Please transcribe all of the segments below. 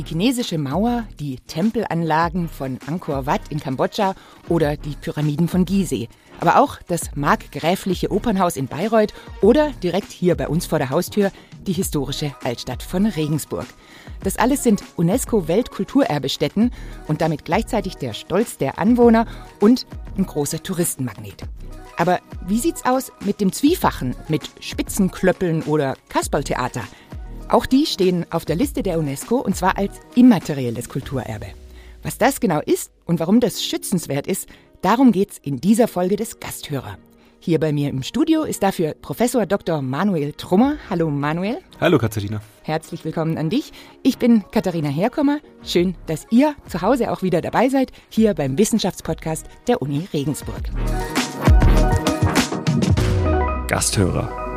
die chinesische Mauer, die Tempelanlagen von Angkor Wat in Kambodscha oder die Pyramiden von Gizeh. Aber auch das markgräfliche Opernhaus in Bayreuth oder direkt hier bei uns vor der Haustür die historische Altstadt von Regensburg. Das alles sind UNESCO-Weltkulturerbestätten und damit gleichzeitig der Stolz der Anwohner und ein großer Touristenmagnet. Aber wie sieht's aus mit dem Zwiefachen, mit Spitzenklöppeln oder Kasperltheater? Auch die stehen auf der Liste der UNESCO und zwar als immaterielles Kulturerbe. Was das genau ist und warum das schützenswert ist, darum geht's in dieser Folge des Gasthörer. Hier bei mir im Studio ist dafür Professor Dr. Manuel Trummer. Hallo Manuel. Hallo Katharina. Herzlich willkommen an dich. Ich bin Katharina Herkommer. Schön, dass ihr zu Hause auch wieder dabei seid, hier beim Wissenschaftspodcast der Uni Regensburg. Gasthörer.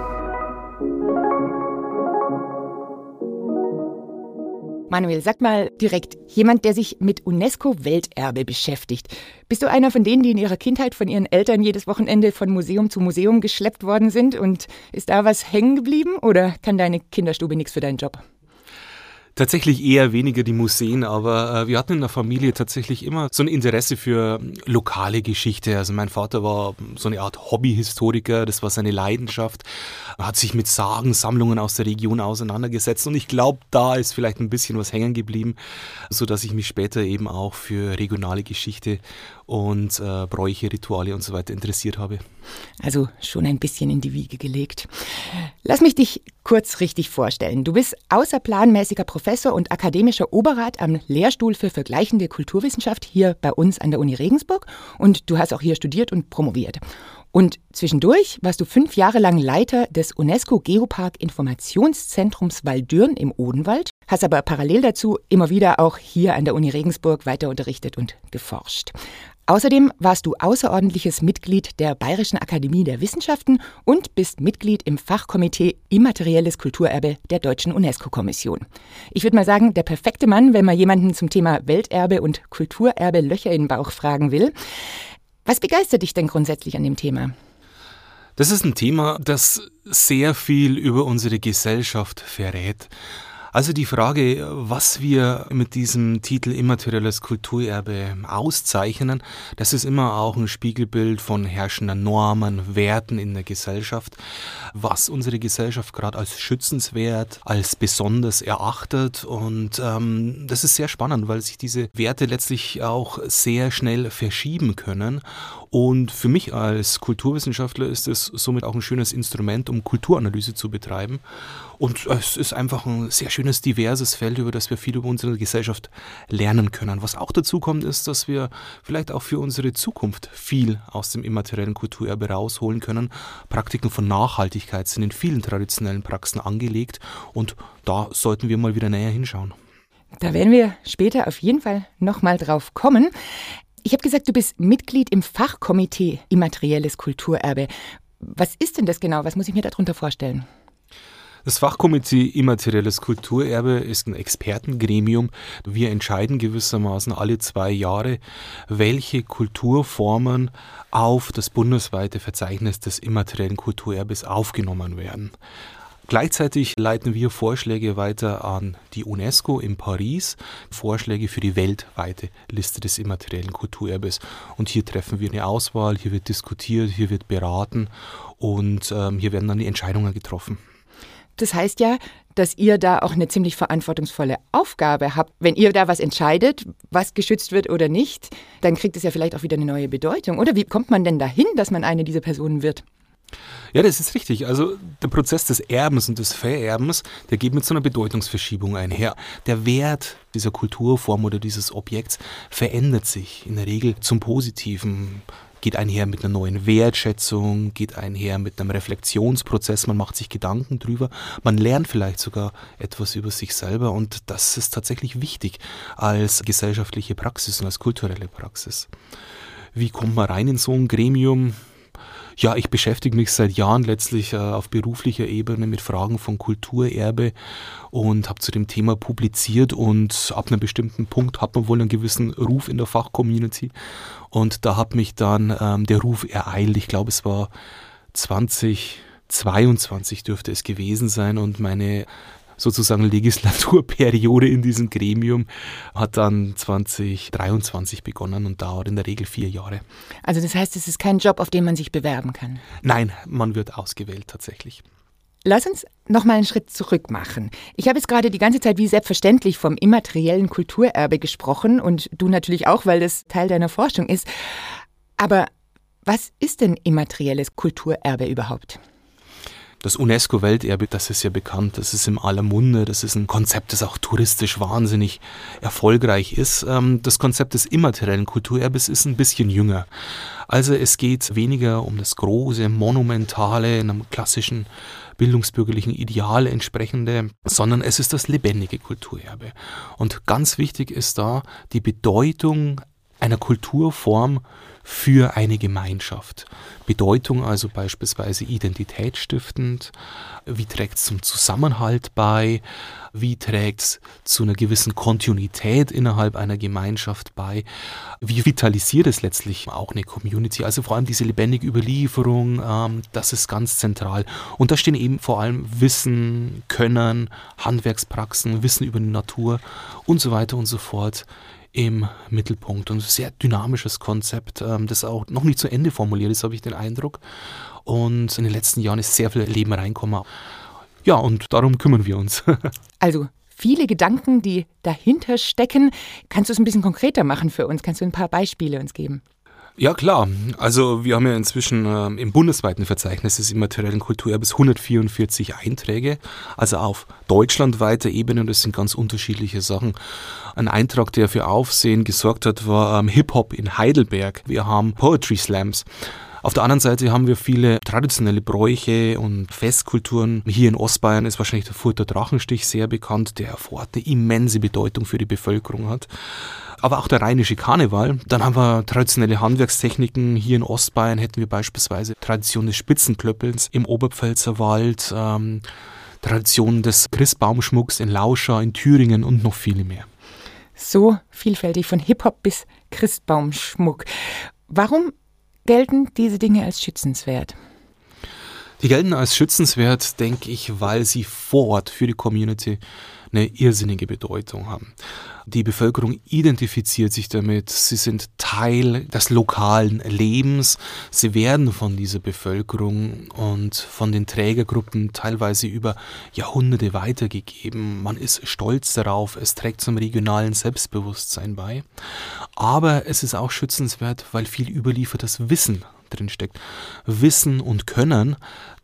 Manuel, sag mal direkt, jemand, der sich mit UNESCO-Welterbe beschäftigt. Bist du einer von denen, die in ihrer Kindheit von ihren Eltern jedes Wochenende von Museum zu Museum geschleppt worden sind? Und ist da was hängen geblieben oder kann deine Kinderstube nichts für deinen Job? Tatsächlich eher weniger die Museen, aber äh, wir hatten in der Familie tatsächlich immer so ein Interesse für lokale Geschichte. Also mein Vater war so eine Art Hobbyhistoriker, das war seine Leidenschaft, er hat sich mit Sagensammlungen aus der Region auseinandergesetzt und ich glaube, da ist vielleicht ein bisschen was hängen geblieben, so dass ich mich später eben auch für regionale Geschichte und äh, Bräuche, Rituale und so weiter interessiert habe. Also schon ein bisschen in die Wiege gelegt. Lass mich dich kurz richtig vorstellen. Du bist außerplanmäßiger Professor und akademischer Oberrat am Lehrstuhl für vergleichende Kulturwissenschaft hier bei uns an der Uni Regensburg und du hast auch hier studiert und promoviert. Und zwischendurch warst du fünf Jahre lang Leiter des UNESCO Geopark Informationszentrums Waldürn im Odenwald, hast aber parallel dazu immer wieder auch hier an der Uni Regensburg weiter unterrichtet und geforscht. Außerdem warst du außerordentliches Mitglied der Bayerischen Akademie der Wissenschaften und bist Mitglied im Fachkomitee Immaterielles Kulturerbe der Deutschen UNESCO-Kommission. Ich würde mal sagen, der perfekte Mann, wenn man jemanden zum Thema Welterbe und Kulturerbe Löcher in den Bauch fragen will. Was begeistert dich denn grundsätzlich an dem Thema? Das ist ein Thema, das sehr viel über unsere Gesellschaft verrät. Also die Frage, was wir mit diesem Titel immaterielles Kulturerbe auszeichnen, das ist immer auch ein Spiegelbild von herrschenden Normen, Werten in der Gesellschaft, was unsere Gesellschaft gerade als schützenswert, als besonders erachtet. Und ähm, das ist sehr spannend, weil sich diese Werte letztlich auch sehr schnell verschieben können. Und für mich als Kulturwissenschaftler ist es somit auch ein schönes Instrument, um Kulturanalyse zu betreiben. Und es ist einfach ein sehr schönes, diverses Feld, über das wir viel über unsere Gesellschaft lernen können. Was auch dazu kommt, ist, dass wir vielleicht auch für unsere Zukunft viel aus dem immateriellen Kulturerbe rausholen können. Praktiken von Nachhaltigkeit sind in vielen traditionellen Praxen angelegt und da sollten wir mal wieder näher hinschauen. Da werden wir später auf jeden Fall nochmal drauf kommen. Ich habe gesagt, du bist Mitglied im Fachkomitee Immaterielles Kulturerbe. Was ist denn das genau? Was muss ich mir darunter vorstellen? Das Fachkomitee Immaterielles Kulturerbe ist ein Expertengremium. Wir entscheiden gewissermaßen alle zwei Jahre, welche Kulturformen auf das bundesweite Verzeichnis des immateriellen Kulturerbes aufgenommen werden. Gleichzeitig leiten wir Vorschläge weiter an die UNESCO in Paris, Vorschläge für die weltweite Liste des immateriellen Kulturerbes. Und hier treffen wir eine Auswahl, hier wird diskutiert, hier wird beraten und ähm, hier werden dann die Entscheidungen getroffen. Das heißt ja, dass ihr da auch eine ziemlich verantwortungsvolle Aufgabe habt. Wenn ihr da was entscheidet, was geschützt wird oder nicht, dann kriegt es ja vielleicht auch wieder eine neue Bedeutung. Oder wie kommt man denn dahin, dass man eine dieser Personen wird? Ja, das ist richtig. Also der Prozess des Erbens und des Vererbens, der geht mit so einer Bedeutungsverschiebung einher. Der Wert dieser Kulturform oder dieses Objekts verändert sich in der Regel zum Positiven geht einher mit einer neuen Wertschätzung, geht einher mit einem Reflexionsprozess, man macht sich Gedanken drüber, man lernt vielleicht sogar etwas über sich selber und das ist tatsächlich wichtig als gesellschaftliche Praxis und als kulturelle Praxis. Wie kommt man rein in so ein Gremium? Ja, ich beschäftige mich seit Jahren letztlich äh, auf beruflicher Ebene mit Fragen von Kulturerbe und habe zu dem Thema publiziert und ab einem bestimmten Punkt hat man wohl einen gewissen Ruf in der Fachcommunity und da hat mich dann ähm, der Ruf ereilt. Ich glaube, es war 2022 dürfte es gewesen sein und meine sozusagen Legislaturperiode in diesem Gremium hat dann 2023 begonnen und dauert in der Regel vier Jahre. Also das heißt, es ist kein Job, auf den man sich bewerben kann? Nein, man wird ausgewählt tatsächlich. Lass uns noch mal einen Schritt zurück machen. Ich habe jetzt gerade die ganze Zeit wie selbstverständlich vom immateriellen Kulturerbe gesprochen und du natürlich auch, weil das Teil deiner Forschung ist. Aber was ist denn immaterielles Kulturerbe überhaupt? Das UNESCO-Welterbe, das ist ja bekannt, das ist im aller Munde, das ist ein Konzept, das auch touristisch wahnsinnig erfolgreich ist. Ähm, das Konzept des immateriellen Kulturerbes ist ein bisschen jünger. Also es geht weniger um das große, monumentale, in einem klassischen bildungsbürgerlichen Ideal entsprechende, sondern es ist das lebendige Kulturerbe. Und ganz wichtig ist da die Bedeutung einer Kulturform für eine Gemeinschaft. Bedeutung also beispielsweise identitätsstiftend, wie trägt es zum Zusammenhalt bei, wie trägt es zu einer gewissen Kontinuität innerhalb einer Gemeinschaft bei, wie vitalisiert es letztlich auch eine Community, also vor allem diese lebendige Überlieferung, ähm, das ist ganz zentral. Und da stehen eben vor allem Wissen, Können, Handwerkspraxen, Wissen über die Natur und so weiter und so fort im Mittelpunkt. Und sehr dynamisches Konzept, ähm, das auch noch nicht zu Ende formuliert ist, habe ich den Eindruck. Und in den letzten Jahren ist sehr viel Leben reinkommen. Ja, und darum kümmern wir uns. also viele Gedanken, die dahinter stecken. Kannst du es ein bisschen konkreter machen für uns? Kannst du ein paar Beispiele uns geben? Ja klar, also wir haben ja inzwischen äh, im bundesweiten Verzeichnis des immateriellen Kulturerbes 144 Einträge, also auf deutschlandweiter Ebene und das sind ganz unterschiedliche Sachen. Ein Eintrag, der für Aufsehen gesorgt hat, war ähm, Hip-Hop in Heidelberg. Wir haben Poetry Slams. Auf der anderen Seite haben wir viele traditionelle Bräuche und Festkulturen. Hier in Ostbayern ist wahrscheinlich der Furter Drachenstich sehr bekannt, der vor Ort eine immense Bedeutung für die Bevölkerung hat aber auch der rheinische Karneval. Dann haben wir traditionelle Handwerkstechniken. Hier in Ostbayern hätten wir beispielsweise Tradition des Spitzenklöppelns im Oberpfälzer Wald, ähm, Tradition des Christbaumschmucks in Lauscha, in Thüringen und noch viele mehr. So vielfältig von Hip-Hop bis Christbaumschmuck. Warum gelten diese Dinge als schützenswert? Die gelten als schützenswert, denke ich, weil sie vor Ort für die Community eine irrsinnige Bedeutung haben. Die Bevölkerung identifiziert sich damit, sie sind Teil des lokalen Lebens, sie werden von dieser Bevölkerung und von den Trägergruppen teilweise über Jahrhunderte weitergegeben. Man ist stolz darauf, es trägt zum regionalen Selbstbewusstsein bei. Aber es ist auch schützenswert, weil viel überliefertes Wissen drinsteckt. Wissen und Können,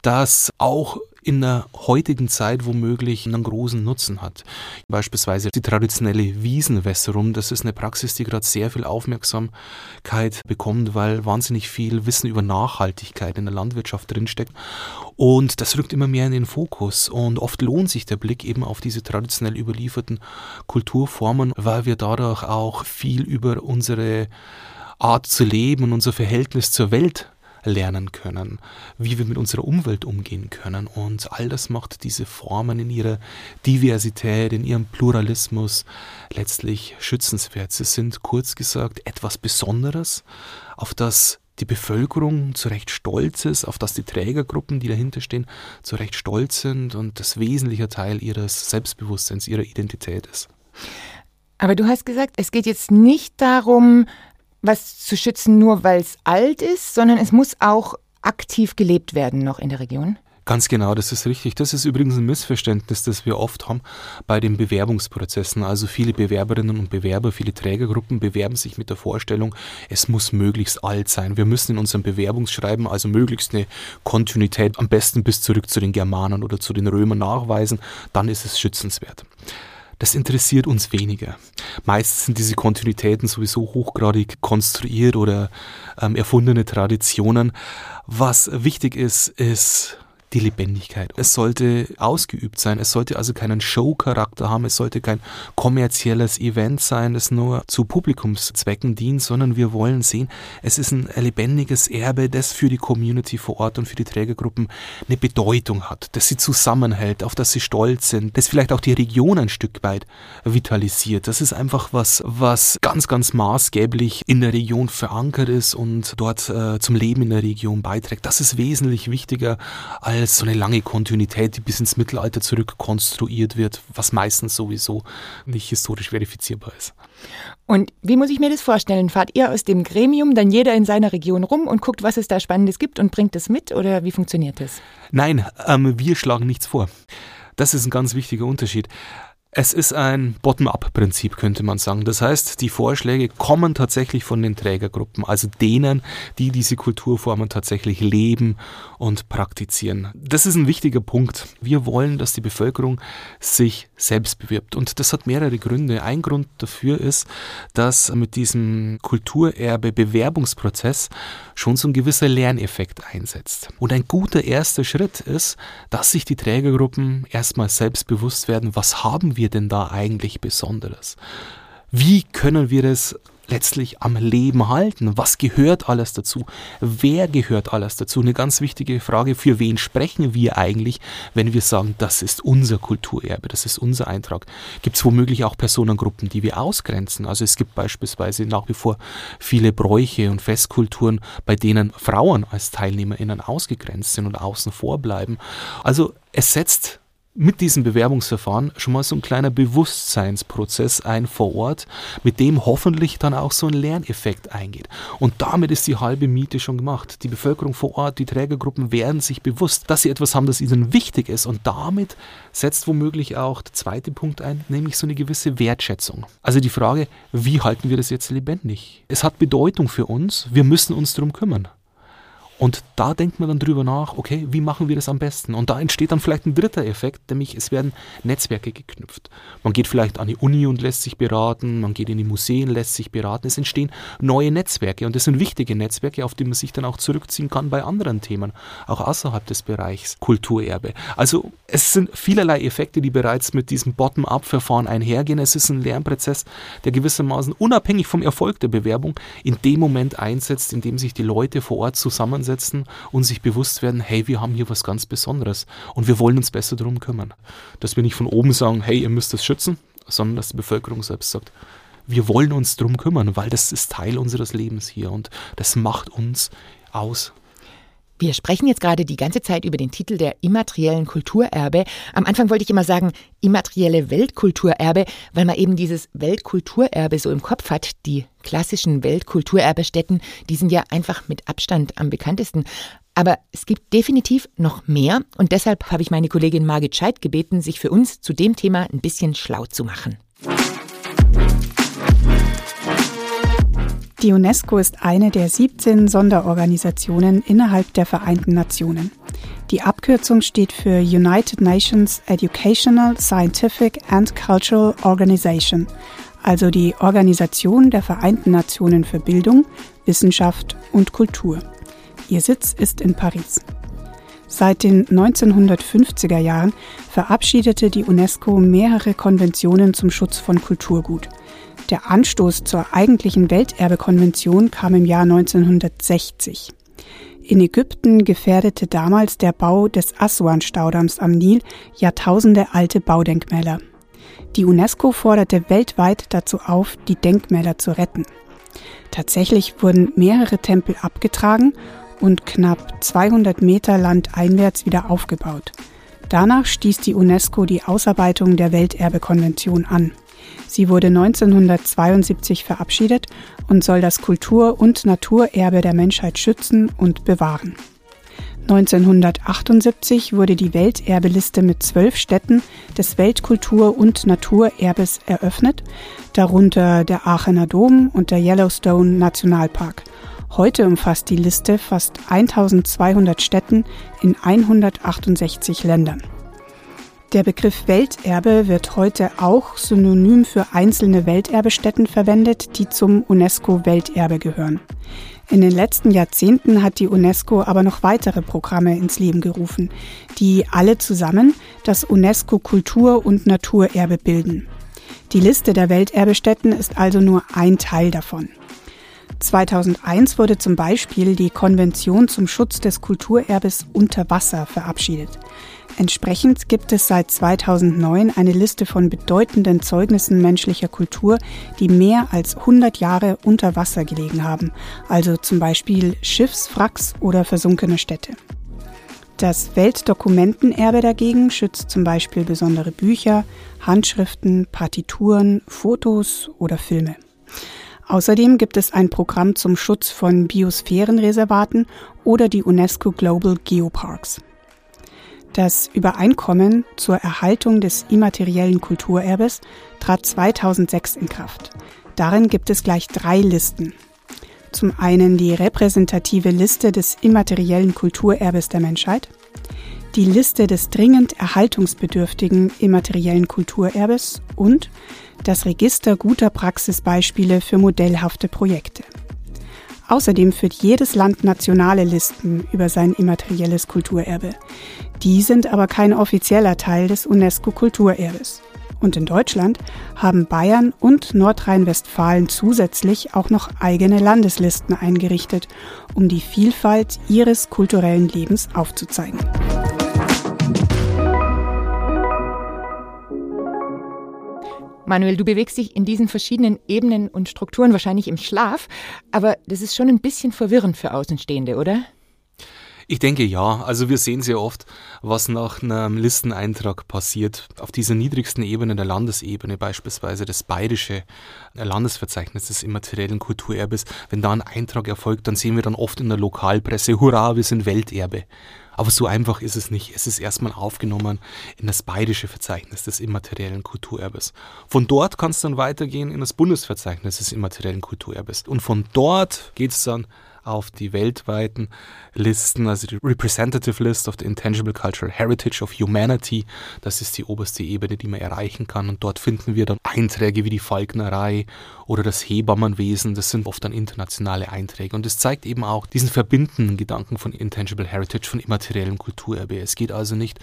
das auch in der heutigen Zeit womöglich einen großen Nutzen hat. Beispielsweise die traditionelle Wiesenwässerung, das ist eine Praxis, die gerade sehr viel Aufmerksamkeit bekommt, weil wahnsinnig viel Wissen über Nachhaltigkeit in der Landwirtschaft drinsteckt. Und das rückt immer mehr in den Fokus. Und oft lohnt sich der Blick eben auf diese traditionell überlieferten Kulturformen, weil wir dadurch auch viel über unsere Art zu leben und unser Verhältnis zur Welt lernen können, wie wir mit unserer Umwelt umgehen können. Und all das macht diese Formen in ihrer Diversität, in ihrem Pluralismus letztlich schützenswert. Sie sind kurz gesagt etwas Besonderes, auf das die Bevölkerung zu Recht stolz ist, auf das die Trägergruppen, die dahinter stehen, zu Recht stolz sind und das wesentliche Teil ihres Selbstbewusstseins, ihrer Identität ist. Aber du hast gesagt, es geht jetzt nicht darum, was zu schützen, nur weil es alt ist, sondern es muss auch aktiv gelebt werden noch in der Region? Ganz genau, das ist richtig. Das ist übrigens ein Missverständnis, das wir oft haben bei den Bewerbungsprozessen. Also viele Bewerberinnen und Bewerber, viele Trägergruppen bewerben sich mit der Vorstellung, es muss möglichst alt sein. Wir müssen in unserem Bewerbungsschreiben also möglichst eine Kontinuität am besten bis zurück zu den Germanen oder zu den Römern nachweisen. Dann ist es schützenswert das interessiert uns weniger. Meistens sind diese Kontinuitäten sowieso hochgradig konstruiert oder ähm, erfundene Traditionen. Was wichtig ist, ist die Lebendigkeit. Es sollte ausgeübt sein, es sollte also keinen Show-Charakter haben, es sollte kein kommerzielles Event sein, das nur zu Publikumszwecken dient, sondern wir wollen sehen, es ist ein lebendiges Erbe, das für die Community vor Ort und für die Trägergruppen eine Bedeutung hat, das sie zusammenhält, auf das sie stolz sind, das vielleicht auch die Region ein Stück weit vitalisiert. Das ist einfach was, was ganz, ganz maßgeblich in der Region verankert ist und dort äh, zum Leben in der Region beiträgt. Das ist wesentlich wichtiger als als so eine lange Kontinuität, die bis ins Mittelalter zurück konstruiert wird, was meistens sowieso nicht historisch verifizierbar ist. Und wie muss ich mir das vorstellen? Fahrt ihr aus dem Gremium dann jeder in seiner Region rum und guckt, was es da Spannendes gibt und bringt es mit oder wie funktioniert das? Nein, ähm, wir schlagen nichts vor. Das ist ein ganz wichtiger Unterschied. Es ist ein Bottom-up-Prinzip, könnte man sagen. Das heißt, die Vorschläge kommen tatsächlich von den Trägergruppen, also denen, die diese Kulturformen tatsächlich leben und praktizieren. Das ist ein wichtiger Punkt. Wir wollen, dass die Bevölkerung sich selbst bewirbt. Und das hat mehrere Gründe. Ein Grund dafür ist, dass mit diesem Kulturerbe-Bewerbungsprozess schon so ein gewisser Lerneffekt einsetzt. Und ein guter erster Schritt ist, dass sich die Trägergruppen erstmal selbst bewusst werden, was haben wir wir denn da eigentlich Besonderes? Wie können wir es letztlich am Leben halten? Was gehört alles dazu? Wer gehört alles dazu? Eine ganz wichtige Frage, für wen sprechen wir eigentlich, wenn wir sagen, das ist unser Kulturerbe, das ist unser Eintrag? Gibt es womöglich auch Personengruppen, die wir ausgrenzen? Also es gibt beispielsweise nach wie vor viele Bräuche und Festkulturen, bei denen Frauen als TeilnehmerInnen ausgegrenzt sind und außen vor bleiben. Also es setzt mit diesem Bewerbungsverfahren schon mal so ein kleiner Bewusstseinsprozess ein vor Ort, mit dem hoffentlich dann auch so ein Lerneffekt eingeht. Und damit ist die halbe Miete schon gemacht. Die Bevölkerung vor Ort, die Trägergruppen werden sich bewusst, dass sie etwas haben, das ihnen wichtig ist. Und damit setzt womöglich auch der zweite Punkt ein, nämlich so eine gewisse Wertschätzung. Also die Frage, wie halten wir das jetzt lebendig? Es hat Bedeutung für uns, wir müssen uns darum kümmern. Und da denkt man dann drüber nach, okay, wie machen wir das am besten? Und da entsteht dann vielleicht ein dritter Effekt, nämlich es werden Netzwerke geknüpft. Man geht vielleicht an die Uni und lässt sich beraten, man geht in die Museen, lässt sich beraten. Es entstehen neue Netzwerke und das sind wichtige Netzwerke, auf die man sich dann auch zurückziehen kann bei anderen Themen, auch außerhalb des Bereichs Kulturerbe. Also es sind vielerlei Effekte, die bereits mit diesem Bottom-up-Verfahren einhergehen. Es ist ein Lernprozess, der gewissermaßen unabhängig vom Erfolg der Bewerbung in dem Moment einsetzt, in dem sich die Leute vor Ort zusammensetzen hinsetzen und sich bewusst werden, hey, wir haben hier was ganz Besonderes und wir wollen uns besser darum kümmern. Dass wir nicht von oben sagen, hey, ihr müsst das schützen, sondern dass die Bevölkerung selbst sagt, wir wollen uns darum kümmern, weil das ist Teil unseres Lebens hier und das macht uns aus. Wir sprechen jetzt gerade die ganze Zeit über den Titel der immateriellen Kulturerbe. Am Anfang wollte ich immer sagen immaterielle Weltkulturerbe, weil man eben dieses Weltkulturerbe so im Kopf hat. Die klassischen Weltkulturerbestätten, die sind ja einfach mit Abstand am bekanntesten. Aber es gibt definitiv noch mehr und deshalb habe ich meine Kollegin Margit Scheidt gebeten, sich für uns zu dem Thema ein bisschen schlau zu machen. Die UNESCO ist eine der 17 Sonderorganisationen innerhalb der Vereinten Nationen. Die Abkürzung steht für United Nations Educational, Scientific and Cultural Organization, also die Organisation der Vereinten Nationen für Bildung, Wissenschaft und Kultur. Ihr Sitz ist in Paris. Seit den 1950er Jahren verabschiedete die UNESCO mehrere Konventionen zum Schutz von Kulturgut. Der Anstoß zur eigentlichen Welterbekonvention kam im Jahr 1960. In Ägypten gefährdete damals der Bau des Aswan-Staudamms am Nil Jahrtausende alte Baudenkmäler. Die UNESCO forderte weltweit dazu auf, die Denkmäler zu retten. Tatsächlich wurden mehrere Tempel abgetragen und knapp 200 Meter landeinwärts wieder aufgebaut. Danach stieß die UNESCO die Ausarbeitung der Welterbekonvention an. Sie wurde 1972 verabschiedet und soll das Kultur- und Naturerbe der Menschheit schützen und bewahren. 1978 wurde die Welterbeliste mit zwölf Städten des Weltkultur- und Naturerbes eröffnet, darunter der Aachener Dom und der Yellowstone Nationalpark. Heute umfasst die Liste fast 1200 Städten in 168 Ländern. Der Begriff Welterbe wird heute auch synonym für einzelne Welterbestätten verwendet, die zum UNESCO-Welterbe gehören. In den letzten Jahrzehnten hat die UNESCO aber noch weitere Programme ins Leben gerufen, die alle zusammen das UNESCO Kultur- und Naturerbe bilden. Die Liste der Welterbestätten ist also nur ein Teil davon. 2001 wurde zum Beispiel die Konvention zum Schutz des Kulturerbes unter Wasser verabschiedet. Entsprechend gibt es seit 2009 eine Liste von bedeutenden Zeugnissen menschlicher Kultur, die mehr als 100 Jahre unter Wasser gelegen haben, also zum Beispiel Schiffswracks oder versunkene Städte. Das Weltdokumentenerbe dagegen schützt zum Beispiel besondere Bücher, Handschriften, Partituren, Fotos oder Filme. Außerdem gibt es ein Programm zum Schutz von Biosphärenreservaten oder die UNESCO Global Geoparks. Das Übereinkommen zur Erhaltung des immateriellen Kulturerbes trat 2006 in Kraft. Darin gibt es gleich drei Listen. Zum einen die repräsentative Liste des immateriellen Kulturerbes der Menschheit, die Liste des dringend erhaltungsbedürftigen immateriellen Kulturerbes und das Register guter Praxisbeispiele für modellhafte Projekte. Außerdem führt jedes Land nationale Listen über sein immaterielles Kulturerbe. Die sind aber kein offizieller Teil des UNESCO-Kulturerbes. Und in Deutschland haben Bayern und Nordrhein-Westfalen zusätzlich auch noch eigene Landeslisten eingerichtet, um die Vielfalt ihres kulturellen Lebens aufzuzeigen. Manuel, du bewegst dich in diesen verschiedenen Ebenen und Strukturen wahrscheinlich im Schlaf, aber das ist schon ein bisschen verwirrend für Außenstehende, oder? Ich denke ja. Also wir sehen sehr oft, was nach einem Listeneintrag passiert. Auf dieser niedrigsten Ebene, der Landesebene, beispielsweise das bayerische Landesverzeichnis des immateriellen Kulturerbes, wenn da ein Eintrag erfolgt, dann sehen wir dann oft in der Lokalpresse, hurra, wir sind Welterbe. Aber so einfach ist es nicht. Es ist erstmal aufgenommen in das bayerische Verzeichnis des immateriellen Kulturerbes. Von dort kann es dann weitergehen in das Bundesverzeichnis des immateriellen Kulturerbes. Und von dort geht es dann auf die weltweiten Listen, also die Representative List of the Intangible Cultural Heritage of Humanity. Das ist die oberste Ebene, die man erreichen kann. Und dort finden wir dann Einträge wie die Falknerei oder das Hebammenwesen. Das sind oft dann internationale Einträge. Und es zeigt eben auch diesen verbindenden Gedanken von Intangible Heritage, von immateriellem Kulturerbe. Es geht also nicht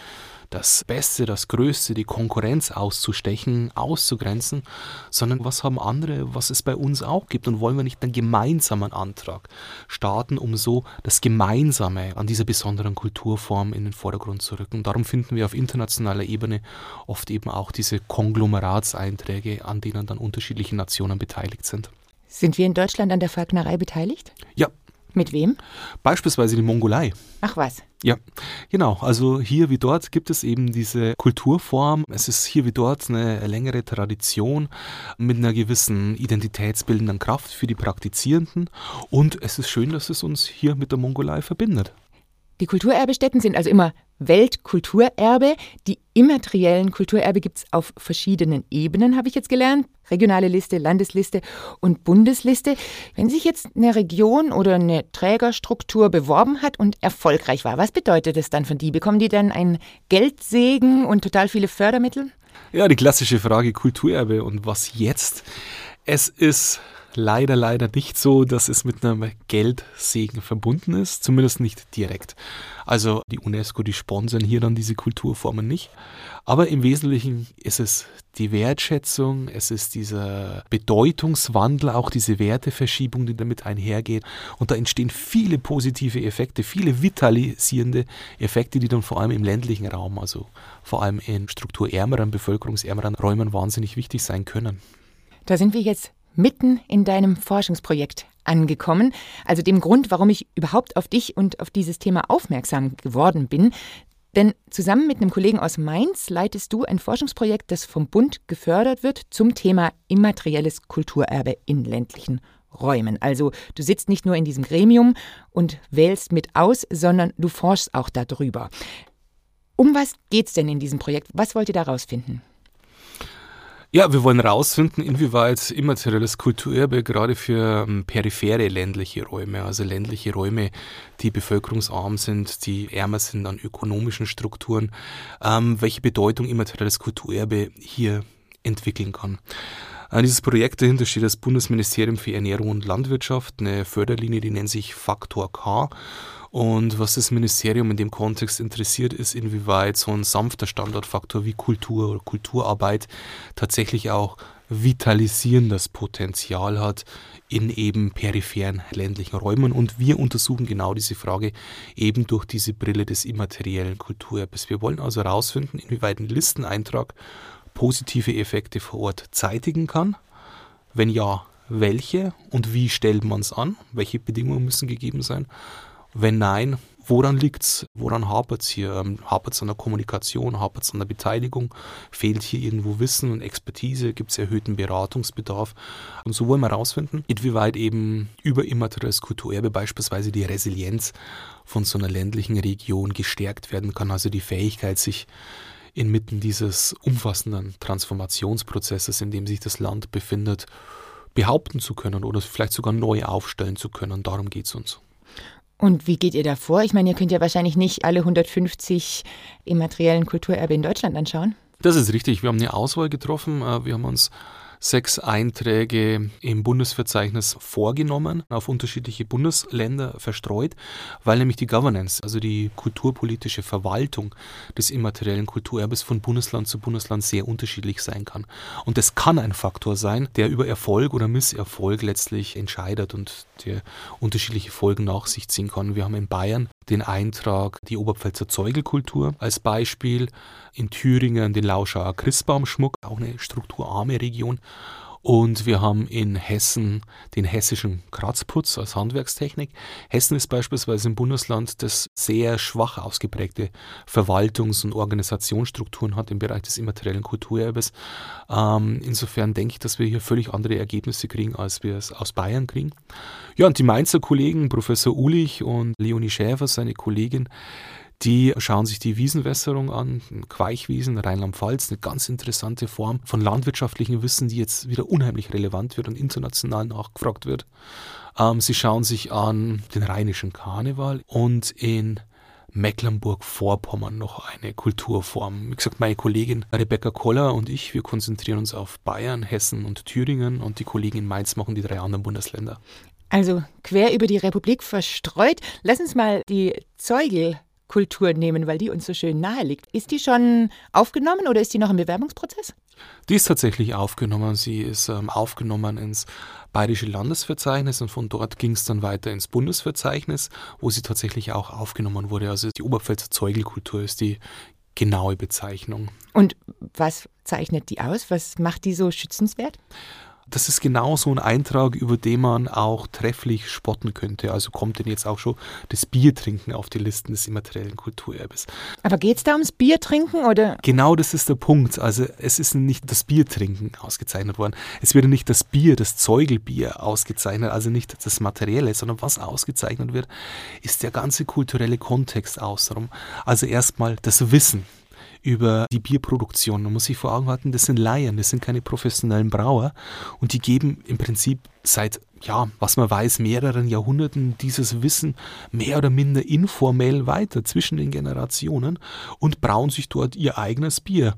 das Beste, das Größte, die Konkurrenz auszustechen, auszugrenzen, sondern was haben andere, was es bei uns auch gibt und wollen wir nicht einen gemeinsamen Antrag starten, um so das Gemeinsame an dieser besonderen Kulturform in den Vordergrund zu rücken. Darum finden wir auf internationaler Ebene oft eben auch diese Konglomeratseinträge, an denen dann unterschiedliche Nationen beteiligt sind. Sind wir in Deutschland an der Falknerei beteiligt? Ja, mit wem? Beispielsweise die Mongolei. Ach was. Ja, genau. Also hier wie dort gibt es eben diese Kulturform. Es ist hier wie dort eine längere Tradition mit einer gewissen identitätsbildenden Kraft für die Praktizierenden. Und es ist schön, dass es uns hier mit der Mongolei verbindet. Die Kulturerbestätten sind also immer Weltkulturerbe. Die immateriellen Kulturerbe gibt es auf verschiedenen Ebenen, habe ich jetzt gelernt. Regionale Liste, Landesliste und Bundesliste. Wenn sich jetzt eine Region oder eine Trägerstruktur beworben hat und erfolgreich war, was bedeutet das dann für die? Bekommen die dann einen Geldsegen und total viele Fördermittel? Ja, die klassische Frage Kulturerbe und was jetzt? Es ist leider, leider nicht so, dass es mit einem Geldsegen verbunden ist, zumindest nicht direkt. Also die UNESCO, die sponsern hier dann diese Kulturformen nicht. Aber im Wesentlichen ist es die Wertschätzung, es ist dieser Bedeutungswandel, auch diese Werteverschiebung, die damit einhergeht. Und da entstehen viele positive Effekte, viele vitalisierende Effekte, die dann vor allem im ländlichen Raum, also vor allem in strukturärmeren, bevölkerungsärmeren Räumen wahnsinnig wichtig sein können. Da sind wir jetzt mitten in deinem Forschungsprojekt angekommen. Also dem Grund, warum ich überhaupt auf dich und auf dieses Thema aufmerksam geworden bin. Denn zusammen mit einem Kollegen aus Mainz leitest du ein Forschungsprojekt, das vom Bund gefördert wird zum Thema immaterielles Kulturerbe in ländlichen Räumen. Also du sitzt nicht nur in diesem Gremium und wählst mit aus, sondern du forschst auch darüber. Um was geht's denn in diesem Projekt? Was wollt ihr da rausfinden? Ja, wir wollen herausfinden, inwieweit immaterielles Kulturerbe gerade für ähm, periphere ländliche Räume, also ländliche Räume, die bevölkerungsarm sind, die ärmer sind an ökonomischen Strukturen, ähm, welche Bedeutung immaterielles Kulturerbe hier entwickeln kann. An dieses Projekt dahinter steht das Bundesministerium für Ernährung und Landwirtschaft, eine Förderlinie, die nennt sich Faktor K. Und was das Ministerium in dem Kontext interessiert, ist, inwieweit so ein sanfter Standortfaktor wie Kultur oder Kulturarbeit tatsächlich auch vitalisierendes Potenzial hat in eben peripheren ländlichen Räumen. Und wir untersuchen genau diese Frage eben durch diese Brille des immateriellen Kulturerbes. Wir wollen also herausfinden, inwieweit ein Listeneintrag positive Effekte vor Ort zeitigen kann. Wenn ja, welche und wie stellt man es an? Welche Bedingungen müssen gegeben sein? Wenn nein, Woran liegt es? Woran hapert es hier? Ähm, hapert es an der Kommunikation? Hapert es an der Beteiligung? Fehlt hier irgendwo Wissen und Expertise? Gibt es erhöhten Beratungsbedarf? Und so wollen wir herausfinden, inwieweit eben über immaterielles Kulturerbe beispielsweise die Resilienz von so einer ländlichen Region gestärkt werden kann, also die Fähigkeit, sich inmitten dieses umfassenden Transformationsprozesses, in dem sich das Land befindet, behaupten zu können oder vielleicht sogar neu aufstellen zu können. Darum geht es uns. Und wie geht ihr da vor? Ich meine, ihr könnt ja wahrscheinlich nicht alle 150 immateriellen Kulturerbe in Deutschland anschauen. Das ist richtig. Wir haben eine Auswahl getroffen. Äh, wir haben uns sechs Einträge im Bundesverzeichnis vorgenommen, auf unterschiedliche Bundesländer verstreut, weil nämlich die Governance, also die kulturpolitische Verwaltung des immateriellen Kulturerbes von Bundesland zu Bundesland sehr unterschiedlich sein kann. Und das kann ein Faktor sein, der über Erfolg oder Misserfolg letztlich entscheidet und der unterschiedliche Folgen nach sich ziehen kann. Wir haben in Bayern den Eintrag die Oberpfälzer Zeugelkultur als Beispiel, in Thüringen den Lauschauer Christbaumschmuck, auch eine strukturarme Region. Und wir haben in Hessen den hessischen Kratzputz als Handwerkstechnik. Hessen ist beispielsweise ein Bundesland, das sehr schwach ausgeprägte Verwaltungs- und Organisationsstrukturen hat im Bereich des immateriellen Kulturerbes. Ähm, insofern denke ich, dass wir hier völlig andere Ergebnisse kriegen, als wir es aus Bayern kriegen. Ja, und die Mainzer Kollegen, Professor Ulich und Leonie Schäfer, seine Kollegin, die schauen sich die Wiesenwässerung an, Queichwiesen, Rheinland-Pfalz, eine ganz interessante Form von landwirtschaftlichem Wissen, die jetzt wieder unheimlich relevant wird und international nachgefragt wird. Ähm, sie schauen sich an den rheinischen Karneval und in Mecklenburg-Vorpommern noch eine Kulturform. Wie gesagt, meine Kollegin Rebecca Koller und ich, wir konzentrieren uns auf Bayern, Hessen und Thüringen und die Kollegen in Mainz machen die drei anderen Bundesländer. Also quer über die Republik verstreut. Lass uns mal die Zeugel Kultur nehmen, weil die uns so schön nahe liegt. Ist die schon aufgenommen oder ist die noch im Bewerbungsprozess? Die ist tatsächlich aufgenommen. Sie ist ähm, aufgenommen ins Bayerische Landesverzeichnis und von dort ging es dann weiter ins Bundesverzeichnis, wo sie tatsächlich auch aufgenommen wurde. Also die Oberpfälzer Zeugelkultur ist die genaue Bezeichnung. Und was zeichnet die aus? Was macht die so schützenswert? Das ist genau so ein Eintrag, über den man auch trefflich spotten könnte. Also kommt denn jetzt auch schon das Biertrinken auf die Listen des immateriellen Kulturerbes. Aber geht es da ums Biertrinken oder? Genau das ist der Punkt. Also es ist nicht das Biertrinken ausgezeichnet worden. Es wird nicht das Bier, das Zeugelbier ausgezeichnet, also nicht das Materielle, sondern was ausgezeichnet wird, ist der ganze kulturelle Kontext außenrum. Also erstmal das Wissen über die Bierproduktion. Man muss sich vor Augen halten, das sind Laien, das sind keine professionellen Brauer und die geben im Prinzip seit, ja, was man weiß, mehreren Jahrhunderten dieses Wissen mehr oder minder informell weiter zwischen den Generationen und brauen sich dort ihr eigenes Bier.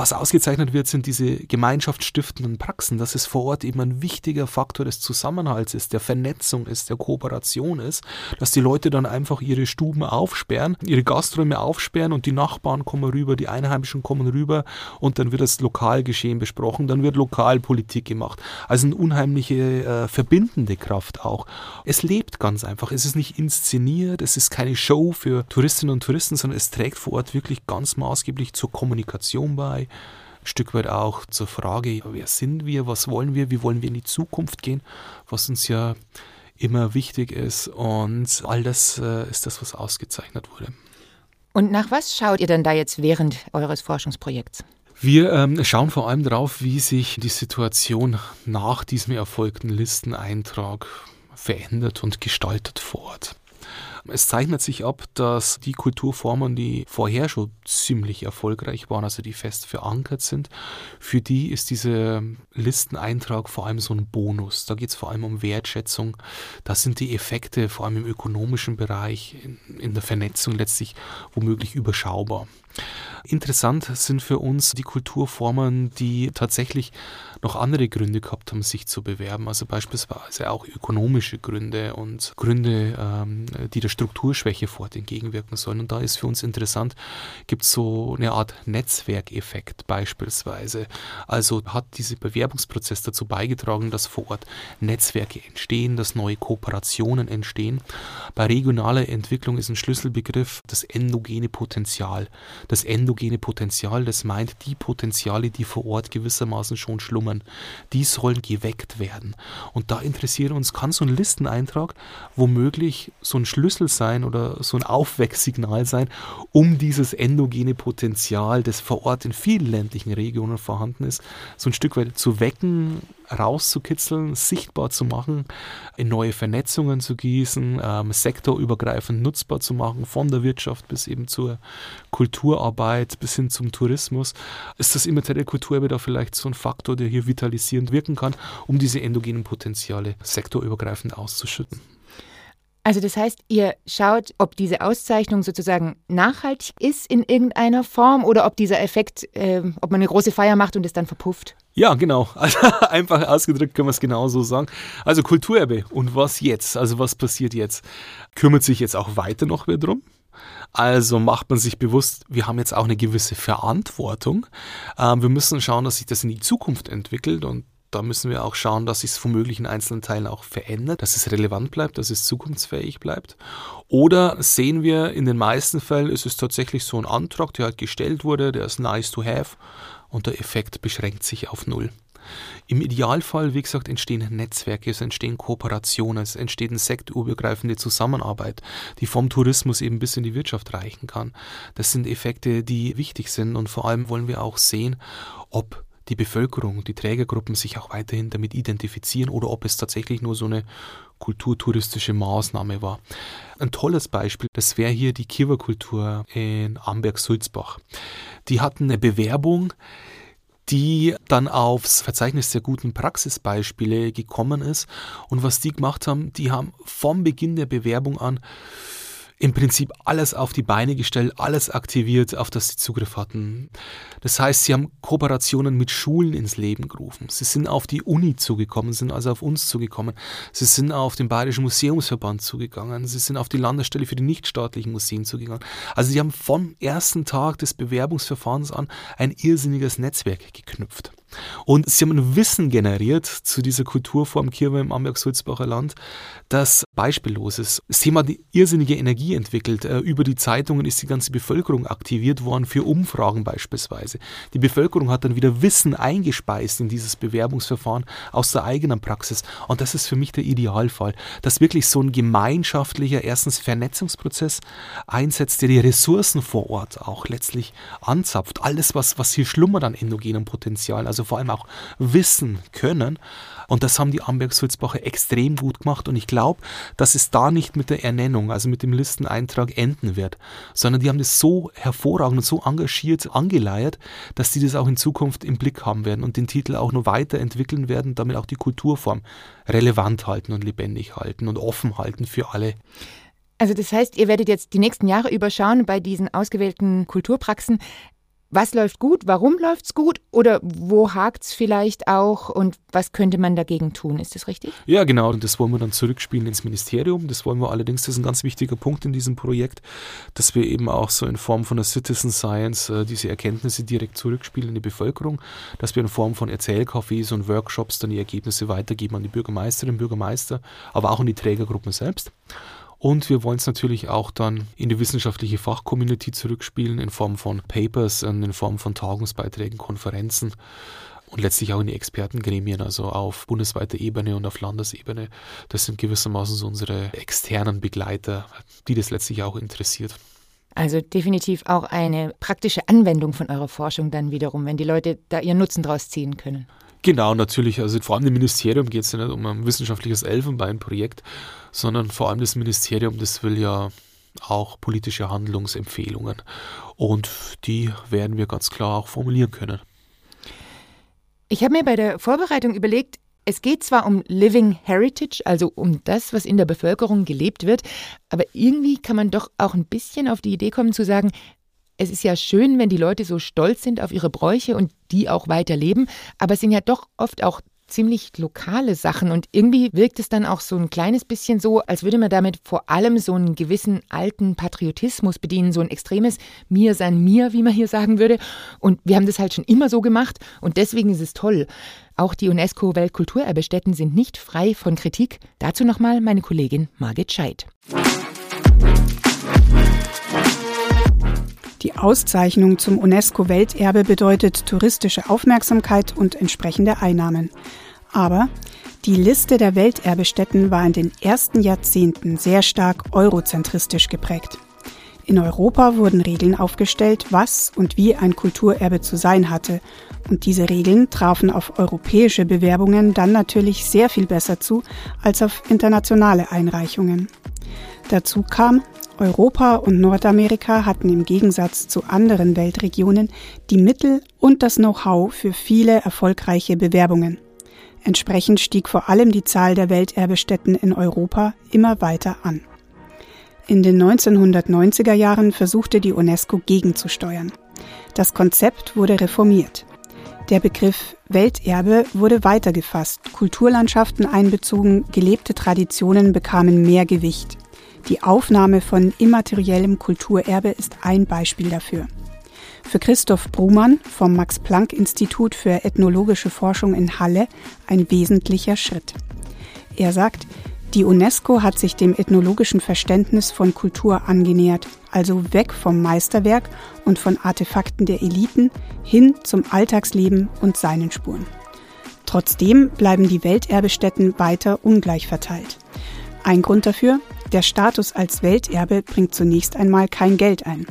Was ausgezeichnet wird, sind diese gemeinschaftsstiftenden Praxen, dass es vor Ort eben ein wichtiger Faktor des Zusammenhalts ist, der Vernetzung ist, der Kooperation ist, dass die Leute dann einfach ihre Stuben aufsperren, ihre Gasträume aufsperren und die Nachbarn kommen rüber, die Einheimischen kommen rüber und dann wird das Lokalgeschehen besprochen, dann wird Lokalpolitik gemacht. Also eine unheimliche äh, verbindende Kraft auch. Es lebt ganz einfach, es ist nicht inszeniert, es ist keine Show für Touristinnen und Touristen, sondern es trägt vor Ort wirklich ganz maßgeblich zur Kommunikation bei. Ein Stück weit auch zur Frage, wer sind wir, was wollen wir, wie wollen wir in die Zukunft gehen, was uns ja immer wichtig ist. Und all das äh, ist das, was ausgezeichnet wurde. Und nach was schaut ihr denn da jetzt während eures Forschungsprojekts? Wir ähm, schauen vor allem darauf, wie sich die Situation nach diesem erfolgten Listeneintrag verändert und gestaltet vor Ort. Es zeichnet sich ab, dass die Kulturformen, die vorher schon ziemlich erfolgreich waren, also die fest verankert sind, für die ist dieser Listeneintrag vor allem so ein Bonus. Da geht es vor allem um Wertschätzung. Da sind die Effekte vor allem im ökonomischen Bereich, in, in der Vernetzung letztlich womöglich überschaubar. Interessant sind für uns die Kulturformen, die tatsächlich noch andere Gründe gehabt haben, sich zu bewerben. Also beispielsweise auch ökonomische Gründe und Gründe, ähm, die der Strukturschwäche fort entgegenwirken sollen. Und da ist für uns interessant, gibt es so eine Art Netzwerkeffekt beispielsweise. Also hat dieser Bewerbungsprozess dazu beigetragen, dass vor Ort Netzwerke entstehen, dass neue Kooperationen entstehen. Bei regionaler Entwicklung ist ein Schlüsselbegriff das endogene Potenzial. Das endogene endogene Potenzial, das meint die Potenziale, die vor Ort gewissermaßen schon schlummern, die sollen geweckt werden. Und da interessiert uns, kann so ein Listeneintrag womöglich so ein Schlüssel sein oder so ein Aufwecksignal sein, um dieses endogene Potenzial, das vor Ort in vielen ländlichen Regionen vorhanden ist, so ein Stück weit zu wecken, rauszukitzeln, sichtbar zu machen, in neue Vernetzungen zu gießen, ähm, sektorübergreifend nutzbar zu machen, von der Wirtschaft bis eben zur Kulturarbeit bis hin zum Tourismus. Ist das immaterielle Kulturerbe da vielleicht so ein Faktor, der hier vitalisierend wirken kann, um diese endogenen Potenziale sektorübergreifend auszuschütten? Also das heißt, ihr schaut, ob diese Auszeichnung sozusagen nachhaltig ist in irgendeiner Form oder ob dieser Effekt, äh, ob man eine große Feier macht und es dann verpufft. Ja, genau. Also einfach ausgedrückt können wir es genauso sagen. Also Kulturerbe und was jetzt? Also was passiert jetzt? Kümmert sich jetzt auch weiter noch wer drum? Also macht man sich bewusst, wir haben jetzt auch eine gewisse Verantwortung. Ähm, wir müssen schauen, dass sich das in die Zukunft entwickelt und da müssen wir auch schauen, dass sich es womöglich in einzelnen Teilen auch verändert, dass es relevant bleibt, dass es zukunftsfähig bleibt. Oder sehen wir, in den meisten Fällen ist es tatsächlich so ein Antrag, der halt gestellt wurde, der ist nice to have und der Effekt beschränkt sich auf null. Im Idealfall, wie gesagt, entstehen Netzwerke, es entstehen Kooperationen, es entsteht eine sektorübergreifende Zusammenarbeit, die vom Tourismus eben bis in die Wirtschaft reichen kann. Das sind Effekte, die wichtig sind und vor allem wollen wir auch sehen, ob die Bevölkerung, die Trägergruppen sich auch weiterhin damit identifizieren oder ob es tatsächlich nur so eine kulturtouristische Maßnahme war. Ein tolles Beispiel, das wäre hier die Kiewerkultur in Amberg-Sulzbach. Die hatten eine Bewerbung, die dann aufs Verzeichnis der guten Praxisbeispiele gekommen ist. Und was die gemacht haben, die haben vom Beginn der Bewerbung an im Prinzip alles auf die Beine gestellt, alles aktiviert, auf das sie Zugriff hatten. Das heißt, sie haben Kooperationen mit Schulen ins Leben gerufen. Sie sind auf die Uni zugekommen, sind also auf uns zugekommen. Sie sind auf den Bayerischen Museumsverband zugegangen. Sie sind auf die Landesstelle für die nichtstaatlichen Museen zugegangen. Also sie haben vom ersten Tag des Bewerbungsverfahrens an ein irrsinniges Netzwerk geknüpft. Und sie haben ein Wissen generiert zu dieser Kulturform Kirche im Amberg-Sulzbacher Land, das beispiellos ist. Das Thema die irrsinnige Energie entwickelt. Äh, über die Zeitungen ist die ganze Bevölkerung aktiviert worden für Umfragen beispielsweise. Die Bevölkerung hat dann wieder Wissen eingespeist in dieses Bewerbungsverfahren aus der eigenen Praxis. Und das ist für mich der Idealfall, dass wirklich so ein gemeinschaftlicher, erstens Vernetzungsprozess einsetzt, der die Ressourcen vor Ort auch letztlich anzapft. Alles, was, was hier schlummert an endogenem Potenzial. Also also vor allem auch wissen können. Und das haben die Amberg-Sulzbacher extrem gut gemacht. Und ich glaube, dass es da nicht mit der Ernennung, also mit dem Listeneintrag enden wird, sondern die haben das so hervorragend und so engagiert angeleiert, dass die das auch in Zukunft im Blick haben werden und den Titel auch noch weiterentwickeln werden, damit auch die Kulturform relevant halten und lebendig halten und offen halten für alle. Also das heißt, ihr werdet jetzt die nächsten Jahre überschauen bei diesen ausgewählten Kulturpraxen, was läuft gut, warum läuft es gut oder wo hakt es vielleicht auch und was könnte man dagegen tun? Ist das richtig? Ja, genau. Und das wollen wir dann zurückspielen ins Ministerium. Das wollen wir allerdings, das ist ein ganz wichtiger Punkt in diesem Projekt, dass wir eben auch so in Form von der Citizen Science äh, diese Erkenntnisse direkt zurückspielen in die Bevölkerung, dass wir in Form von Erzählcafés und Workshops dann die Ergebnisse weitergeben an die Bürgermeisterinnen und Bürgermeister, aber auch an die Trägergruppen selbst. Und wir wollen es natürlich auch dann in die wissenschaftliche Fachcommunity zurückspielen in Form von Papers, in Form von Tagungsbeiträgen, Konferenzen und letztlich auch in die Expertengremien, also auf bundesweiter Ebene und auf Landesebene. Das sind gewissermaßen so unsere externen Begleiter, die das letztlich auch interessiert. Also definitiv auch eine praktische Anwendung von eurer Forschung dann wiederum, wenn die Leute da ihren Nutzen draus ziehen können. Genau, natürlich. Also vor allem im Ministerium geht es ja nicht um ein wissenschaftliches Elfenbeinprojekt, sondern vor allem das Ministerium, das will ja auch politische Handlungsempfehlungen. Und die werden wir ganz klar auch formulieren können. Ich habe mir bei der Vorbereitung überlegt, es geht zwar um Living Heritage, also um das, was in der Bevölkerung gelebt wird, aber irgendwie kann man doch auch ein bisschen auf die Idee kommen zu sagen, es ist ja schön, wenn die Leute so stolz sind auf ihre Bräuche und die auch weiterleben, aber es sind ja doch oft auch ziemlich lokale Sachen und irgendwie wirkt es dann auch so ein kleines bisschen so, als würde man damit vor allem so einen gewissen alten Patriotismus bedienen, so ein extremes Mir sein Mir, wie man hier sagen würde. Und wir haben das halt schon immer so gemacht und deswegen ist es toll. Auch die UNESCO-Weltkulturerbestätten sind nicht frei von Kritik. Dazu nochmal meine Kollegin Margit Scheidt. Die Auszeichnung zum UNESCO-Welterbe bedeutet touristische Aufmerksamkeit und entsprechende Einnahmen. Aber die Liste der Welterbestätten war in den ersten Jahrzehnten sehr stark eurozentristisch geprägt. In Europa wurden Regeln aufgestellt, was und wie ein Kulturerbe zu sein hatte, und diese Regeln trafen auf europäische Bewerbungen dann natürlich sehr viel besser zu als auf internationale Einreichungen. Dazu kam, Europa und Nordamerika hatten im Gegensatz zu anderen Weltregionen die Mittel und das Know-how für viele erfolgreiche Bewerbungen. Entsprechend stieg vor allem die Zahl der Welterbestätten in Europa immer weiter an. In den 1990er Jahren versuchte die UNESCO gegenzusteuern. Das Konzept wurde reformiert. Der Begriff Welterbe wurde weitergefasst, Kulturlandschaften einbezogen, gelebte Traditionen bekamen mehr Gewicht. Die Aufnahme von immateriellem Kulturerbe ist ein Beispiel dafür. Für Christoph Brumann vom Max-Planck-Institut für ethnologische Forschung in Halle ein wesentlicher Schritt. Er sagt, die UNESCO hat sich dem ethnologischen Verständnis von Kultur angenähert, also weg vom Meisterwerk und von Artefakten der Eliten hin zum Alltagsleben und seinen Spuren. Trotzdem bleiben die Welterbestätten weiter ungleich verteilt. Ein Grund dafür, der Status als Welterbe bringt zunächst einmal kein Geld ein.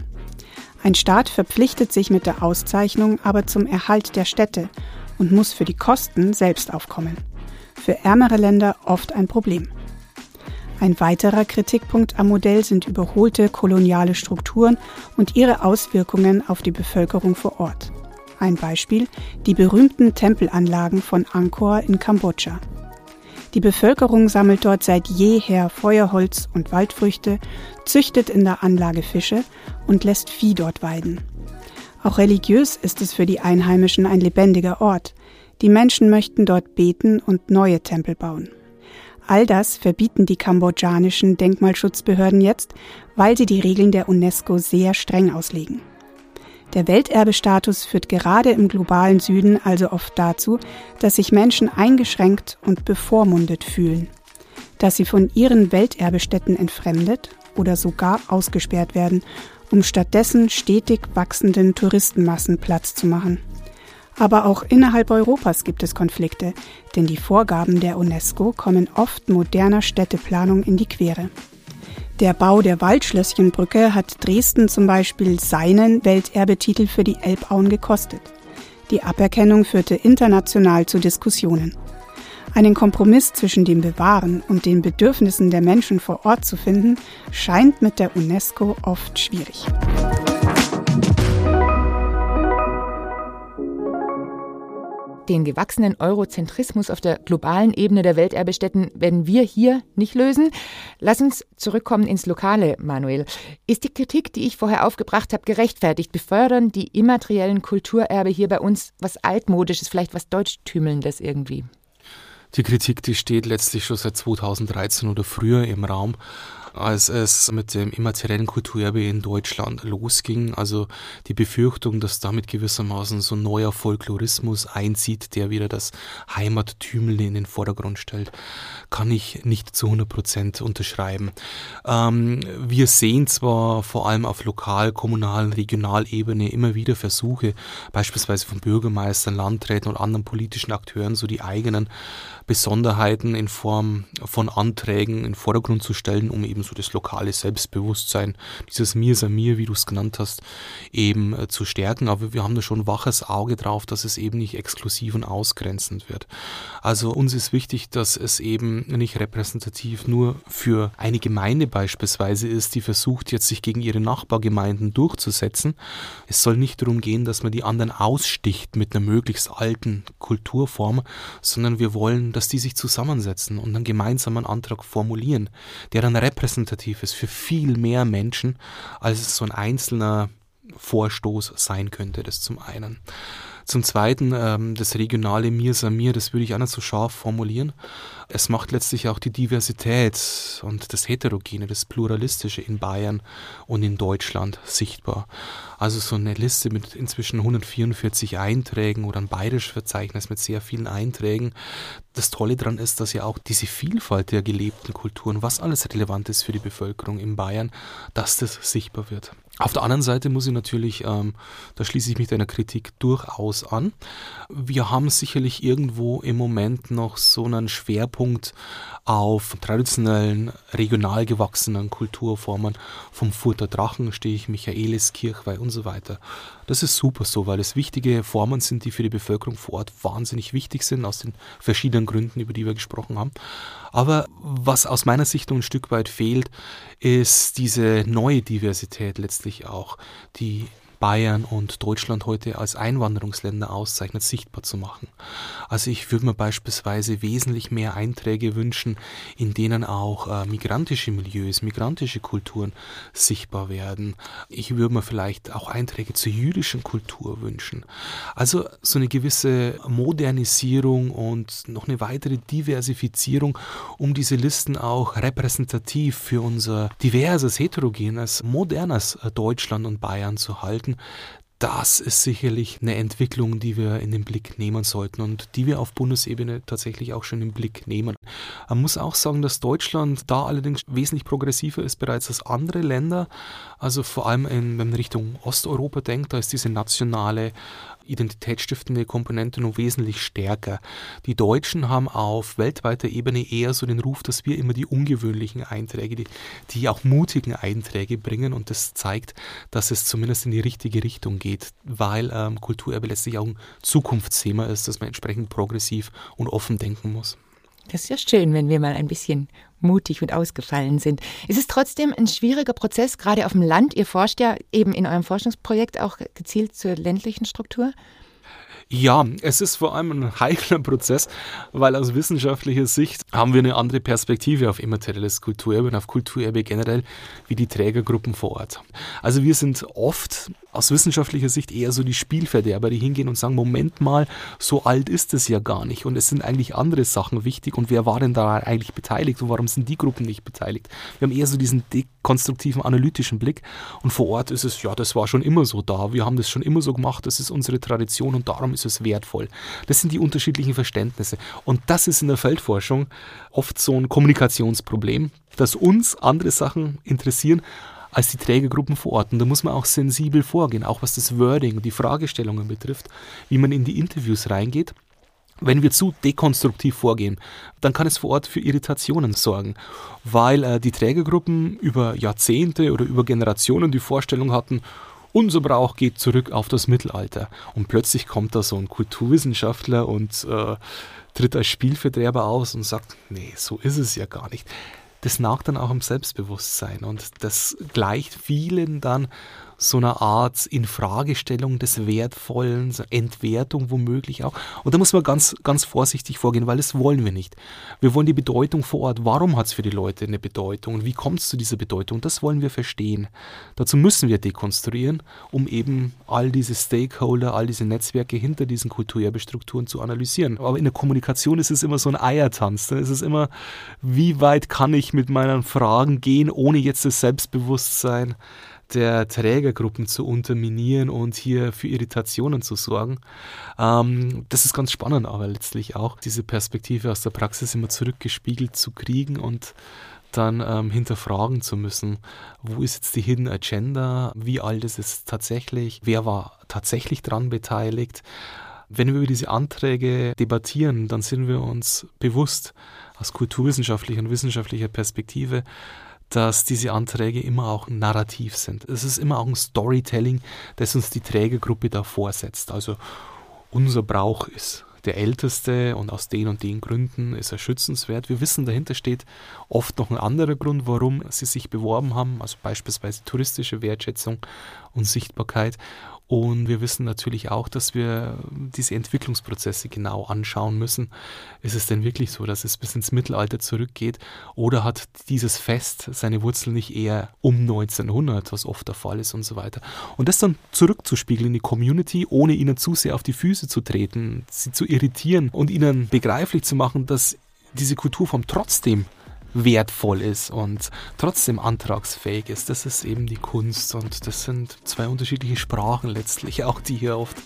Ein Staat verpflichtet sich mit der Auszeichnung aber zum Erhalt der Städte und muss für die Kosten selbst aufkommen. Für ärmere Länder oft ein Problem. Ein weiterer Kritikpunkt am Modell sind überholte koloniale Strukturen und ihre Auswirkungen auf die Bevölkerung vor Ort. Ein Beispiel die berühmten Tempelanlagen von Angkor in Kambodscha. Die Bevölkerung sammelt dort seit jeher Feuerholz und Waldfrüchte, züchtet in der Anlage Fische und lässt Vieh dort weiden. Auch religiös ist es für die Einheimischen ein lebendiger Ort. Die Menschen möchten dort beten und neue Tempel bauen. All das verbieten die kambodschanischen Denkmalschutzbehörden jetzt, weil sie die Regeln der UNESCO sehr streng auslegen. Der Welterbestatus führt gerade im globalen Süden also oft dazu, dass sich Menschen eingeschränkt und bevormundet fühlen, dass sie von ihren Welterbestätten entfremdet oder sogar ausgesperrt werden, um stattdessen stetig wachsenden Touristenmassen Platz zu machen. Aber auch innerhalb Europas gibt es Konflikte, denn die Vorgaben der UNESCO kommen oft moderner Städteplanung in die Quere. Der Bau der Waldschlösschenbrücke hat Dresden zum Beispiel seinen Welterbetitel für die Elbauen gekostet. Die Aberkennung führte international zu Diskussionen. Einen Kompromiss zwischen dem Bewahren und den Bedürfnissen der Menschen vor Ort zu finden, scheint mit der UNESCO oft schwierig. Den gewachsenen Eurozentrismus auf der globalen Ebene der Welterbestätten werden wir hier nicht lösen. Lass uns zurückkommen ins Lokale, Manuel. Ist die Kritik, die ich vorher aufgebracht habe, gerechtfertigt? Befördern die immateriellen Kulturerbe hier bei uns was Altmodisches, vielleicht was Deutschtümelndes irgendwie? Die Kritik, die steht letztlich schon seit 2013 oder früher im Raum als es mit dem immateriellen Kulturerbe in Deutschland losging. Also die Befürchtung, dass damit gewissermaßen so ein neuer Folklorismus einzieht, der wieder das Heimattümel in den Vordergrund stellt, kann ich nicht zu 100 Prozent unterschreiben. Ähm, wir sehen zwar vor allem auf lokal, kommunal, Regionalebene immer wieder Versuche, beispielsweise von Bürgermeistern, Landräten und anderen politischen Akteuren, so die eigenen Besonderheiten in Form von Anträgen in den Vordergrund zu stellen, um eben so das lokale Selbstbewusstsein, dieses Mir sei mir, wie du es genannt hast, eben äh, zu stärken. Aber wir haben da schon ein waches Auge drauf, dass es eben nicht exklusiv und ausgrenzend wird. Also uns ist wichtig, dass es eben nicht repräsentativ nur für eine Gemeinde beispielsweise ist, die versucht jetzt sich gegen ihre Nachbargemeinden durchzusetzen. Es soll nicht darum gehen, dass man die anderen aussticht mit einer möglichst alten Kulturform, sondern wir wollen, dass die sich zusammensetzen und einen gemeinsamen Antrag formulieren, der dann repräsentativ ist für viel mehr Menschen, als es so ein einzelner Vorstoß sein könnte, das zum einen. Zum Zweiten, ähm, das regionale Mir Samir, das würde ich auch nicht so scharf formulieren. Es macht letztlich auch die Diversität und das Heterogene, das Pluralistische in Bayern und in Deutschland sichtbar. Also so eine Liste mit inzwischen 144 Einträgen oder ein bayerisches Verzeichnis mit sehr vielen Einträgen. Das Tolle daran ist, dass ja auch diese Vielfalt der gelebten Kulturen, was alles relevant ist für die Bevölkerung in Bayern, dass das sichtbar wird. Auf der anderen Seite muss ich natürlich, ähm, da schließe ich mich deiner Kritik durchaus an. Wir haben sicherlich irgendwo im Moment noch so einen Schwerpunkt auf traditionellen, regional gewachsenen Kulturformen. Vom Furter Drachen stehe ich Michaelis, Kirchweih und so weiter. Das ist super so, weil es wichtige Formen sind, die für die Bevölkerung vor Ort wahnsinnig wichtig sind, aus den verschiedenen Gründen, über die wir gesprochen haben. Aber was aus meiner Sicht ein Stück weit fehlt, ist diese neue Diversität letztlich auch, die Bayern und Deutschland heute als Einwanderungsländer auszeichnet, sichtbar zu machen. Also ich würde mir beispielsweise wesentlich mehr Einträge wünschen, in denen auch äh, migrantische Milieus, migrantische Kulturen sichtbar werden. Ich würde mir vielleicht auch Einträge zur jüdischen Kultur wünschen. Also so eine gewisse Modernisierung und noch eine weitere Diversifizierung, um diese Listen auch repräsentativ für unser diverses, heterogenes, modernes Deutschland und Bayern zu halten halten, das ist sicherlich eine Entwicklung, die wir in den Blick nehmen sollten und die wir auf Bundesebene tatsächlich auch schon im Blick nehmen. Man muss auch sagen, dass Deutschland da allerdings wesentlich progressiver ist bereits als andere Länder. Also vor allem, in, wenn man Richtung Osteuropa denkt, da ist diese nationale identitätsstiftende Komponente noch wesentlich stärker. Die Deutschen haben auf weltweiter Ebene eher so den Ruf, dass wir immer die ungewöhnlichen Einträge, die, die auch mutigen Einträge bringen und das zeigt, dass es zumindest in die richtige Richtung geht, weil ähm, Kulturerbe letztlich auch ein Zukunftsthema ist, dass man entsprechend progressiv und offen denken muss. Das ist ja schön, wenn wir mal ein bisschen mutig und ausgefallen sind. Es ist trotzdem ein schwieriger Prozess, gerade auf dem Land. Ihr forscht ja eben in eurem Forschungsprojekt auch gezielt zur ländlichen Struktur. Ja, es ist vor allem ein heikler Prozess, weil aus wissenschaftlicher Sicht haben wir eine andere Perspektive auf immaterielles Kulturerbe und auf Kulturerbe generell wie die Trägergruppen vor Ort. Also wir sind oft aus wissenschaftlicher Sicht eher so die Spielverderber, die hingehen und sagen, Moment mal, so alt ist es ja gar nicht. Und es sind eigentlich andere Sachen wichtig. Und wer war denn da eigentlich beteiligt? Und warum sind die Gruppen nicht beteiligt? Wir haben eher so diesen dekonstruktiven, analytischen Blick. Und vor Ort ist es, ja, das war schon immer so da, wir haben das schon immer so gemacht, das ist unsere Tradition und darum ist es wertvoll. Das sind die unterschiedlichen Verständnisse. Und das ist in der Feldforschung oft so ein Kommunikationsproblem, dass uns andere Sachen interessieren, als die Trägergruppen vor Ort. Und da muss man auch sensibel vorgehen, auch was das Wording, die Fragestellungen betrifft, wie man in die Interviews reingeht. Wenn wir zu dekonstruktiv vorgehen, dann kann es vor Ort für Irritationen sorgen, weil äh, die Trägergruppen über Jahrzehnte oder über Generationen die Vorstellung hatten, unser Brauch geht zurück auf das Mittelalter. Und plötzlich kommt da so ein Kulturwissenschaftler und äh, tritt als Spielverderber aus und sagt, nee, so ist es ja gar nicht das nagt dann auch im Selbstbewusstsein und das gleicht vielen dann so einer Art Infragestellung des Wertvollen, Entwertung womöglich auch. Und da muss man ganz, ganz vorsichtig vorgehen, weil das wollen wir nicht. Wir wollen die Bedeutung vor Ort. Warum hat es für die Leute eine Bedeutung und wie kommt es zu dieser Bedeutung? Das wollen wir verstehen. Dazu müssen wir dekonstruieren, um eben all diese Stakeholder, all diese Netzwerke hinter diesen Kulturerbestrukturen zu analysieren. Aber in der Kommunikation ist es immer so ein Eiertanz. Ne? Es ist immer, wie weit kann ich mit meinen Fragen gehen, ohne jetzt das Selbstbewusstsein der Trägergruppen zu unterminieren und hier für Irritationen zu sorgen. Ähm, das ist ganz spannend, aber letztlich auch diese Perspektive aus der Praxis immer zurückgespiegelt zu kriegen und dann ähm, hinterfragen zu müssen, wo ist jetzt die Hidden Agenda, wie alt ist es tatsächlich, wer war tatsächlich dran beteiligt. Wenn wir über diese Anträge debattieren, dann sind wir uns bewusst aus kulturwissenschaftlicher und wissenschaftlicher Perspektive, dass diese Anträge immer auch narrativ sind. Es ist immer auch ein Storytelling, das uns die Trägergruppe da vorsetzt. Also unser Brauch ist der älteste und aus den und den Gründen ist er schützenswert. Wir wissen, dahinter steht oft noch ein anderer Grund, warum sie sich beworben haben, also beispielsweise touristische Wertschätzung und Sichtbarkeit. Und wir wissen natürlich auch, dass wir diese Entwicklungsprozesse genau anschauen müssen. Ist es denn wirklich so, dass es bis ins Mittelalter zurückgeht? Oder hat dieses Fest seine Wurzeln nicht eher um 1900, was oft der Fall ist und so weiter? Und das dann zurückzuspiegeln in die Community, ohne ihnen zu sehr auf die Füße zu treten, sie zu irritieren und ihnen begreiflich zu machen, dass diese Kulturform trotzdem wertvoll ist und trotzdem antragsfähig ist. Das ist eben die Kunst und das sind zwei unterschiedliche Sprachen letztlich auch, die hier oft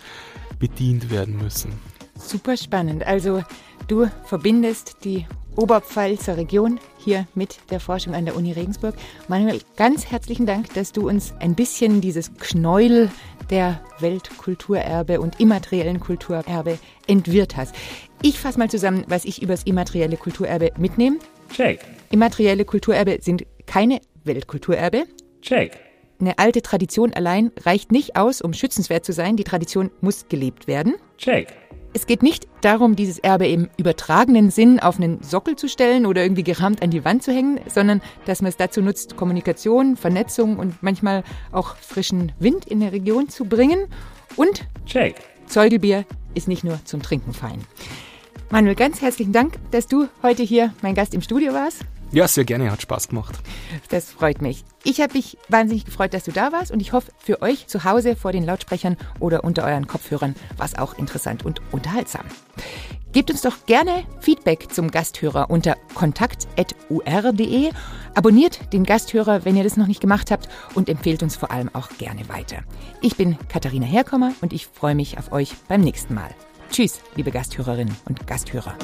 bedient werden müssen. Super spannend. Also du verbindest die Oberpfalzer Region hier mit der Forschung an der Uni Regensburg. Manuel, ganz herzlichen Dank, dass du uns ein bisschen dieses Knäuel der Weltkulturerbe und immateriellen Kulturerbe entwirrt hast. Ich fasse mal zusammen, was ich über das immaterielle Kulturerbe mitnehme. Check. Immaterielle Kulturerbe sind keine Weltkulturerbe. Check. Eine alte Tradition allein reicht nicht aus, um schützenswert zu sein. Die Tradition muss gelebt werden. Check. Es geht nicht darum, dieses Erbe im übertragenen Sinn auf einen Sockel zu stellen oder irgendwie gerahmt an die Wand zu hängen, sondern dass man es dazu nutzt, Kommunikation, Vernetzung und manchmal auch frischen Wind in der Region zu bringen. Und Check. Zeugelbier ist nicht nur zum Trinken fein. Manuel, ganz herzlichen Dank, dass du heute hier mein Gast im Studio warst. Ja, sehr gerne, hat Spaß gemacht. Das freut mich. Ich habe mich wahnsinnig gefreut, dass du da warst und ich hoffe, für euch zu Hause vor den Lautsprechern oder unter euren Kopfhörern war es auch interessant und unterhaltsam. Gebt uns doch gerne Feedback zum Gasthörer unter kontakt.ur.de. Abonniert den Gasthörer, wenn ihr das noch nicht gemacht habt und empfehlt uns vor allem auch gerne weiter. Ich bin Katharina Herkommer und ich freue mich auf euch beim nächsten Mal. Tschüss, liebe Gasthörerinnen und Gasthörer.